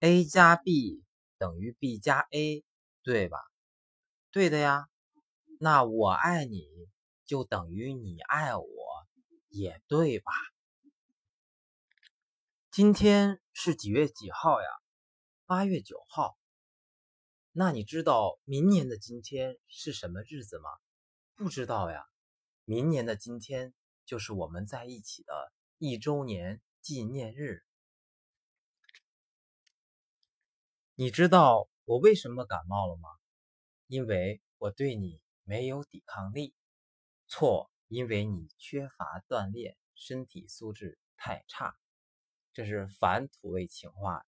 a 加 b 等于 b 加 a，对吧？对的呀。那我爱你就等于你爱我，也对吧？今天是几月几号呀？八月九号。那你知道明年的今天是什么日子吗？不知道呀。明年的今天就是我们在一起的一周年纪念日。你知道我为什么感冒了吗？因为我对你没有抵抗力。错，因为你缺乏锻炼，身体素质太差。这是反土味情话。